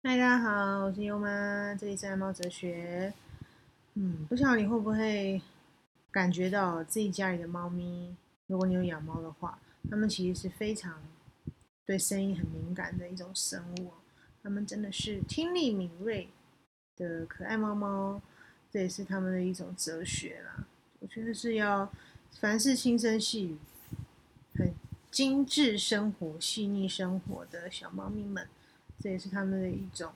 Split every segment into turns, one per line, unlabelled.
嗨，大家好，我是优妈，这里是爱猫哲学。嗯，不晓得你会不会感觉到自己家里的猫咪，如果你有养猫的话，它们其实是非常对声音很敏感的一种生物。它们真的是听力敏锐的可爱猫猫，这也是它们的一种哲学啦。我觉得是要凡事轻声细语、很精致生活、细腻生活的小猫咪们。这也是他们的一种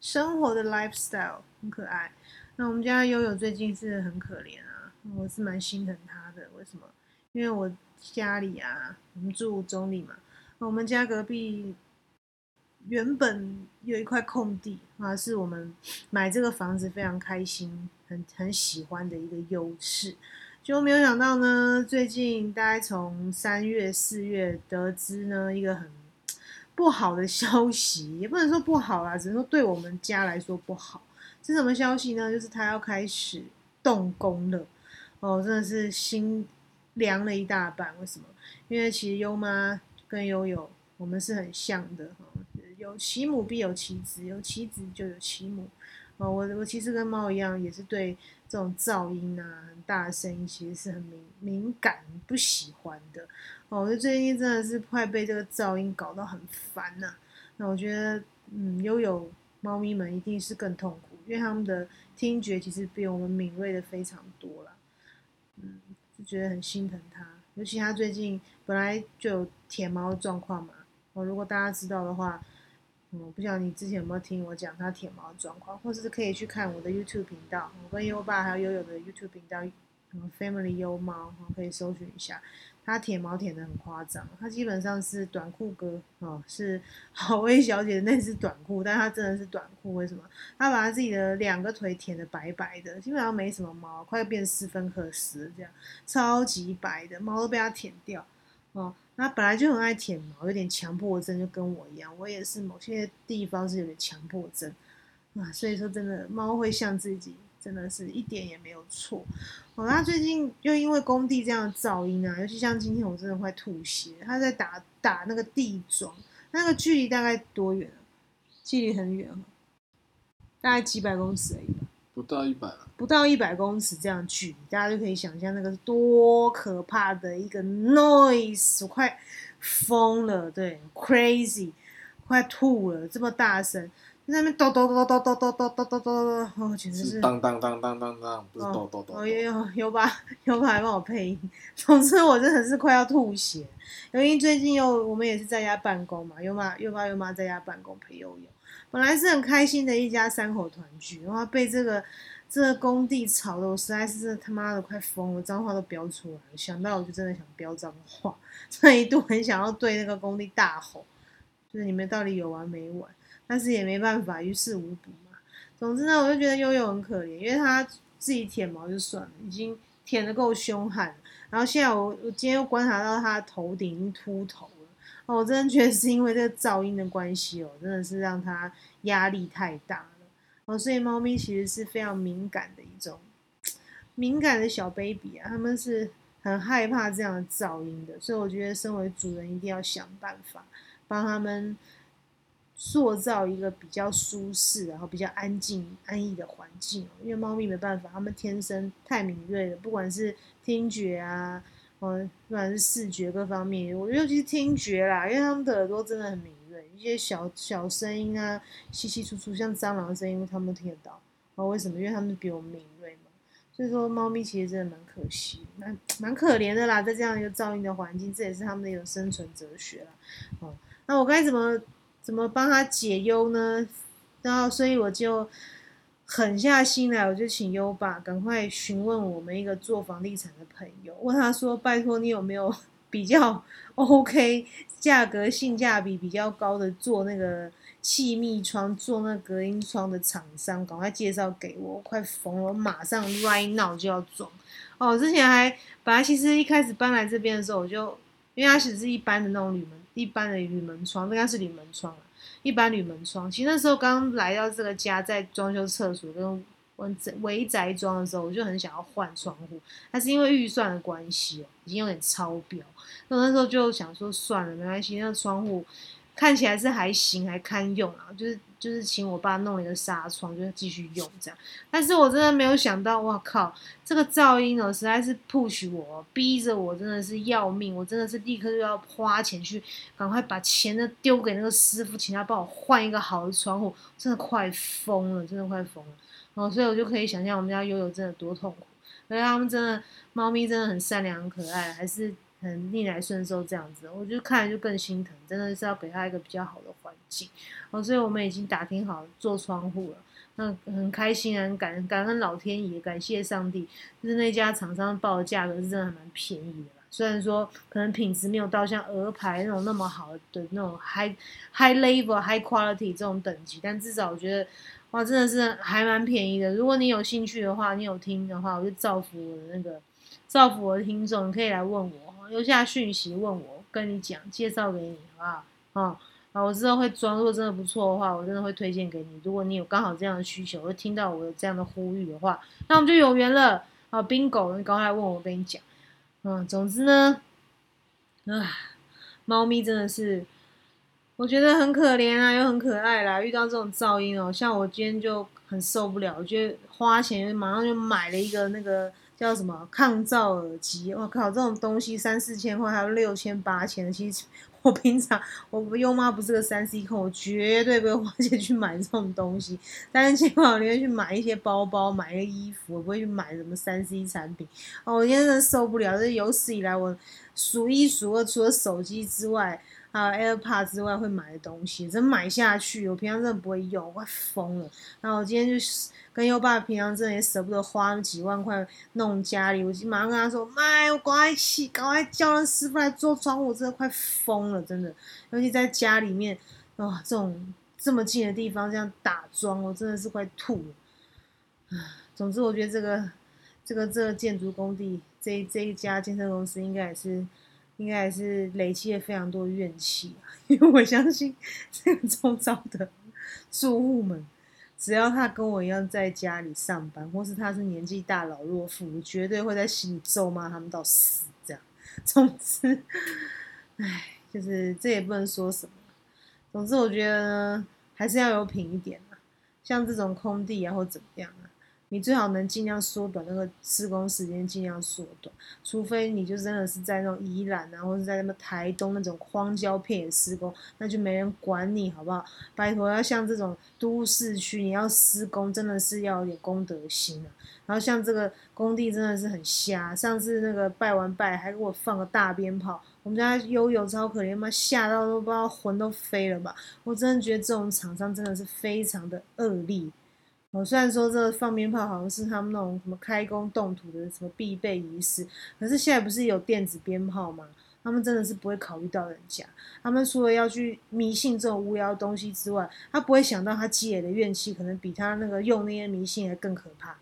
生活的 lifestyle，很可爱。那我们家悠悠最近是很可怜啊，我是蛮心疼他的。为什么？因为我家里啊，我们住中立嘛，我们家隔壁原本有一块空地啊，是我们买这个房子非常开心、很很喜欢的一个优势。就没有想到呢，最近大概从三月、四月得知呢一个很。不好的消息也不能说不好啦，只能说对我们家来说不好。是什么消息呢？就是他要开始动工了。哦，真的是心凉了一大半。为什么？因为其实优妈跟悠悠我们是很像的哈，有其母必有其子，有其子就有其母。哦，我我其实跟猫一样，也是对这种噪音啊、很大的声音，其实是很敏敏感、不喜欢的。哦，我觉得最近真的是快被这个噪音搞到很烦呐。那我觉得，嗯，悠悠猫咪们一定是更痛苦，因为他们的听觉其实比我们敏锐的非常多了。嗯，就觉得很心疼它，尤其它最近本来就有舔毛的状况嘛。哦，如果大家知道的话，嗯，不晓得你之前有没有听我讲它舔毛的状况，或者是可以去看我的 YouTube 频道，我跟优爸还有悠悠的 YouTube 频道，嗯，Family 优猫，可以搜寻一下。它舔毛舔的很夸张，它基本上是短裤哥哦，是 好威小姐的那只短裤，但它真的是短裤。为什么？它把它自己的两个腿舔的白白的，基本上没什么毛，快要变斯芬克斯这样，超级白的毛都被它舔掉哦。它本来就很爱舔毛，有点强迫症，就跟我一样，我也是某些地方是有点强迫症啊。所以说，真的猫会像自己。真的是一点也没有错。哦，他最近又因为工地这样的噪音啊，尤其像今天，我真的快吐血。他在打打那个地桩，那个距离大概多远啊？距离很远大概几百公尺而已。
不到一百了。
不到一百公尺这样距离，大家就可以想象那个多可怕的一个 noise，我快疯了，对，crazy，快吐了，这么大声。那边咚咚咚咚咚咚咚咚咚咚咚，哦，简直是
当当当当当当，不是咚咚咚。
哦，有有有把 有把还帮我配音，总之我真的是快要吐血。因为最近又我们也是在家办公嘛，有妈有爸有妈在家办公陪悠悠，本来是很开心的一家三口团聚，然后被这个这个工地吵的我实在是他妈的快疯了，脏话都飙出来了，想到我就真的想飙脏话，这一度很想要对那个工地大吼，就是你们到底有完没完？但是也没办法，于事无补嘛。总之呢，我就觉得悠悠很可怜，因为他自己舔毛就算了，已经舔得够凶悍。然后现在我我今天又观察到他头顶已经秃头了。哦，我真的觉得是因为这个噪音的关系哦，真的是让他压力太大了。哦，所以猫咪其实是非常敏感的一种敏感的小 baby 啊，他们是很害怕这样的噪音的。所以我觉得身为主人一定要想办法帮他们。塑造一个比较舒适，然后比较安静、安逸的环境因为猫咪没办法，它们天生太敏锐了，不管是听觉啊，嗯，不管是视觉各方面，我尤其是听觉啦，因为它们的耳朵真的很敏锐，一些小小声音啊，稀稀疏疏，像蟑螂的声音，它们都听得到。哦，为什么？因为它们比我们敏锐嘛。所以说，猫咪其实真的蛮可惜，蛮蛮可怜的啦，在这样一个噪音的环境，这也是它们的一种生存哲学啦。哦，那我该怎么？怎么帮他解忧呢？然后，所以我就狠下心来，我就请优爸赶快询问我们一个做房地产的朋友，问他说：“拜托，你有没有比较 OK、价格性价比比较高的做那个气密窗、做那隔音窗的厂商？赶快介绍给我，快疯了，我马上 right now 就要装。哦，之前还本来其实一开始搬来这边的时候，我就因为它只是一般的那种铝门。一般的铝门窗，应该是铝门窗啊一般铝门窗，其实那时候刚来到这个家，在装修厕所跟围围宅装的时候，我就很想要换窗户，但是因为预算的关系哦，已经有点超标。那那时候就想说算了，没关系，那窗户看起来是还行，还堪用啊，就是就是请我爸弄了一个纱窗，就是继续用这样。但是我真的没有想到，哇靠，这个噪音哦，实在是 push 我，逼着我真的是要命，我真的是立刻就要花钱去，赶快把钱呢丢给那个师傅，请他帮我换一个好的窗户，真的快疯了，真的快疯了。哦，所以我就可以想象我们家悠悠真的多痛苦，而且他们真的猫咪真的很善良、很可爱，还是。很逆来顺受这样子，我就看着就更心疼，真的是要给他一个比较好的环境哦。所以我们已经打听好做窗户了，那很开心啊，感感恩老天爷，感谢上帝，就是那家厂商报的价格是真的还蛮便宜的啦。虽然说可能品质没有到像鹅牌那种那么好的那种 high high level high quality 这种等级，但至少我觉得哇，真的是还蛮便宜的。如果你有兴趣的话，你有听的话，我就造福我的那个造福我的听众，你可以来问我。留下讯息问我，跟你讲，介绍给你，好不好？啊，啊，我知道会装，如果真的不错的话，我真的会推荐给你。如果你有刚好这样的需求，会听到我有这样的呼吁的话，那我们就有缘了。啊，bingo！你刚才问我，我跟你讲，嗯，总之呢，啊，猫咪真的是，我觉得很可怜啊，又很可爱啦。遇到这种噪音哦，像我今天就很受不了，我觉得花钱马上就买了一个那个。叫什么抗噪耳机？我靠，这种东西三四千块，还有六千八千的。其实我平常我优妈不是个三 C 控，我绝对不会花钱去买这种东西。三千块我宁去买一些包包，买一个衣服，我不会去买什么三 C 产品。哦，我真的受不了，这有史以来我数一数二，除了手机之外。还有 AirPod 之外会买的东西，真买下去，我平常真的不会用，快疯了。然后我今天就是跟优爸平常真的也舍不得花几万块弄家里，我就马上跟他说：“妈，我赶快起，赶快叫人师傅来做窗户，真的快疯了，真的。尤其在家里面，哇，这种这么近的地方这样打桩，我真的是快吐了。唉，总之我觉得这个这个这个建筑工地这这一家建设公司应该也是。应该还是累积了非常多怨气，因为我相信 这个周遭的住户们，只要他跟我一样在家里上班，或是他是年纪大老弱妇，绝对会在心里咒骂他们到死。这样，总之，唉，就是这也不能说什么。总之，我觉得呢，还是要有品一点啊，像这种空地啊，或怎么样。你最好能尽量缩短那个施工时间，尽量缩短。除非你就真的是在那种宜兰啊，或者在什么台东那种荒郊片野施工，那就没人管你，好不好？拜托，要像这种都市区，你要施工真的是要有点公德心啊。然后像这个工地真的是很瞎，上次那个拜完拜还给我放个大鞭炮，我们家悠悠超可怜嘛，吓到都不知道魂都飞了吧？我真的觉得这种厂商真的是非常的恶劣。我，虽然说这个放鞭炮好像是他们那种什么开工动土的什么必备仪式，可是现在不是有电子鞭炮吗？他们真的是不会考虑到人家，他们除了要去迷信这种无聊东西之外，他不会想到他积累的怨气可能比他那个用那些迷信还更可怕。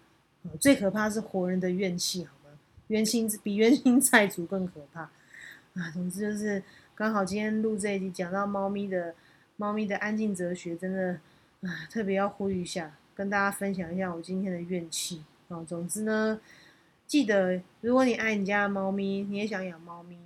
最可怕是活人的怨气，好吗？冤亲比冤亲债主更可怕。啊，总之就是刚好今天录这一集讲到猫咪的猫咪的安静哲学，真的啊，特别要呼吁一下。跟大家分享一下我今天的怨气啊！总之呢，记得如果你爱你家的猫咪，你也想养猫咪，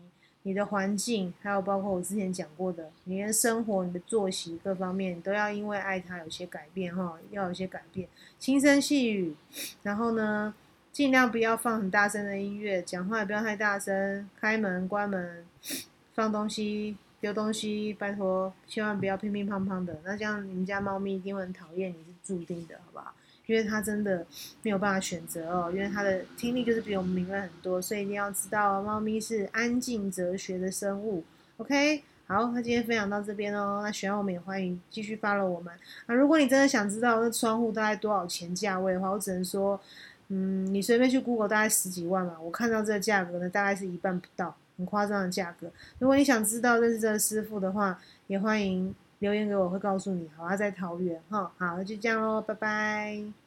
你的环境还有包括我之前讲过的，你的生活、你的作息各方面，都要因为爱它有些改变哈，要有些改变，轻声细语，然后呢，尽量不要放很大声的音乐，讲话也不要太大声，开门、关门、放东西。丢东西，拜托，千万不要乒乒乓乓的。那这样你们家猫咪一定会很讨厌你，是注定的，好不好？因为它真的没有办法选择哦，因为它的听力就是比我们敏感很多，所以一定要知道，猫咪是安静哲学的生物。OK，好，那今天分享到这边哦。那喜欢我们也欢迎继续 follow 我们。那如果你真的想知道那窗户大概多少钱价位的话，我只能说，嗯，你随便去 Google 大概十几万嘛。我看到这个价格呢，大概是一半不到。很夸张的价格。如果你想知道认识这个师傅的话，也欢迎留言给我，会告诉你。好，他在桃园哈。好，就这样喽，拜拜。